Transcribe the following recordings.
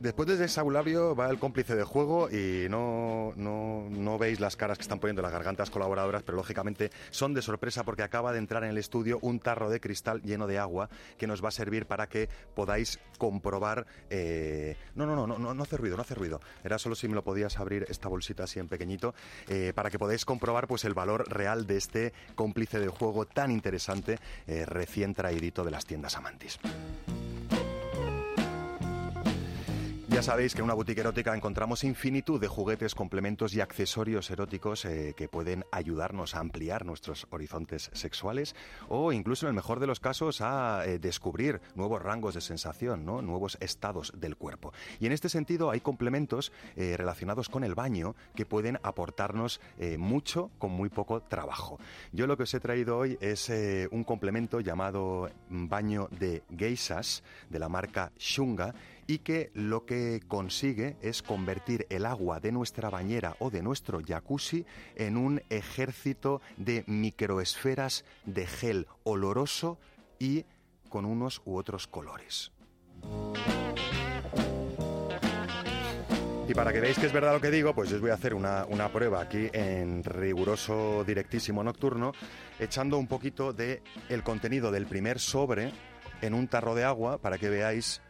Después de ese sabulabio va el cómplice de juego y no, no, no veis las caras que están poniendo las gargantas colaboradoras, pero lógicamente son de sorpresa porque acaba de entrar en el estudio un tarro de cristal lleno de agua que nos va a servir para que podáis comprobar. eh, No, no, no, no, no, hace ruido, no hace ruido. Era solo si me lo podías abrir esta bolsita así en pequeñito eh, para que podáis comprobar pues el valor real de este cómplice de juego tan interesante eh, recién traidito de las tiendas Amantis. Ya sabéis que en una boutique erótica encontramos infinitud de juguetes, complementos y accesorios eróticos eh, que pueden ayudarnos a ampliar nuestros horizontes sexuales o incluso en el mejor de los casos a eh, descubrir nuevos rangos de sensación, ¿no? nuevos estados del cuerpo. Y en este sentido hay complementos eh, relacionados con el baño que pueden aportarnos mucho con muy poco trabajo. Yo lo que os he traído hoy es un complemento llamado baño de geishas de la marca Shunga y que lo que consigue es convertir el agua de nuestra bañera o de nuestro jacuzzi en un ejército de microesferas de gel oloroso y con unos u otros colores. Y para que veáis que es verdad lo que digo, pues yo os voy a hacer una, una prueba aquí en riguroso directísimo nocturno, echando un poquito de el contenido del primer sobre en un tarro de agua para que veáis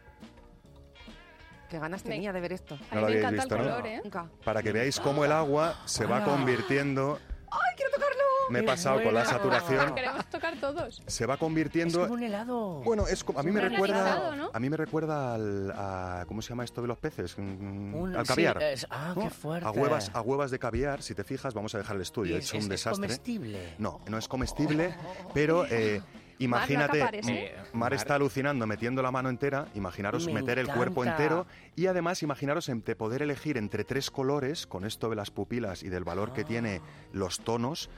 Qué ganas tenía de ver esto. No lo A mí me habíais encanta visto, el ¿no? color, ¿eh? Para que veáis cómo el agua se va convirtiendo. ¡Ay, quiero tocarlo! Me he pasado con la saturación. Queremos tocar todos. Se va Es convirtiendo. como un helado. Bueno, es como- a mí me recuerda, a mí me recuerda al, a ¿cómo se llama esto de los peces? Mm, Un- al sí, caviar. es- ah, ¿no? qué fuerte. A huevas, a huevas de caviar. Si te fijas, vamos a dejar el estudio. Es, hecho un es- es desastre. comestible. No, no es comestible, pero eh, imagínate, acapares, ¿eh? Mar, Mar está alucinando metiendo la mano entera, imaginaros Me meter el cuerpo entero y además imaginaros entre poder elegir entre tres colores, con esto de las pupilas y del valor que tiene los tonos,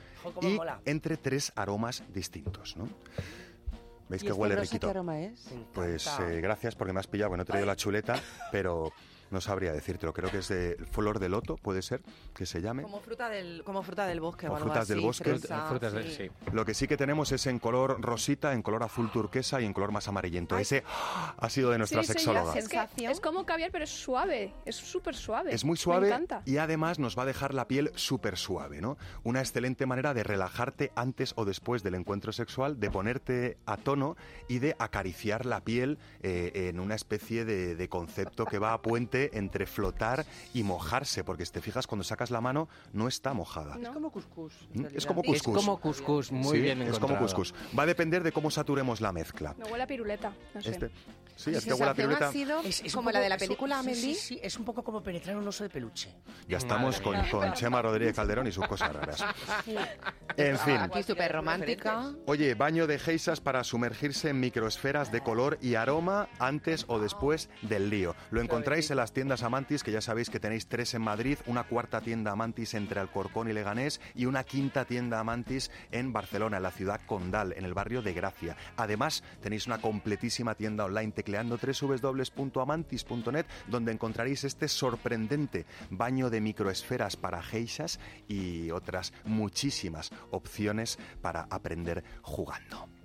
y mola. entre tres aromas distintos, ¿no? ¿Veis ¿Y que este huele riquito? ¿Qué aroma es? Me encanta. Pues eh, gracias porque me has pillado, que no he traído la chuleta, pero no sabría decírtelo. Creo que es de flor de loto, puede ser, que se llame. Como fruta del, como fruta del bosque. O frutas del bosque. fresa, Frutas de- sí. sí. Lo que sí que tenemos es en color rosita, en color azul turquesa y en color más amarillento. Ese ha sido de nuestra Sí, sí, sexóloga. Es, que Sensación. es como caviar, pero es suave. Es súper suave. Es muy Me suave encanta. y además nos va a dejar la piel súper suave, ¿no? Una excelente manera de relajarte antes o después del encuentro sexual, de ponerte a tono y de acariciar la piel eh, en una especie de, de concepto que va a puente entre flotar y mojarse, porque si te fijas, cuando sacas la mano no está mojada. Es como cuscús. ¿Mm? Es como Es cuscús. como cuscús, muy Sí, bien Es como cuscús. Va a depender de cómo saturemos la mezcla. Me huele a piruleta. No sé. Este, sí, es que huele a piruleta. ha sido Es- es como poco- la de la es película Amelie. Sí, sí, es un poco como penetrar un oso de peluche. Ya estamos con, con Chema Rodríguez Calderón y sus cosas raras. En fin. Aquí súper romántica. Oye, baño de geisas para sumergirse en microesferas de color y aroma antes o después del lío. Lo encontráis en tiendas Amantis, que ya sabéis que tenéis tres en Madrid, una cuarta tienda Amantis entre Alcorcón y Leganés y una quinta tienda Amantis en Barcelona, en la ciudad condal, en el barrio de Gracia. Además, tenéis una completísima tienda online tecleando www.amantis.net donde encontraréis este sorprendente baño de microesferas para geishas y otras muchísimas opciones para aprender jugando.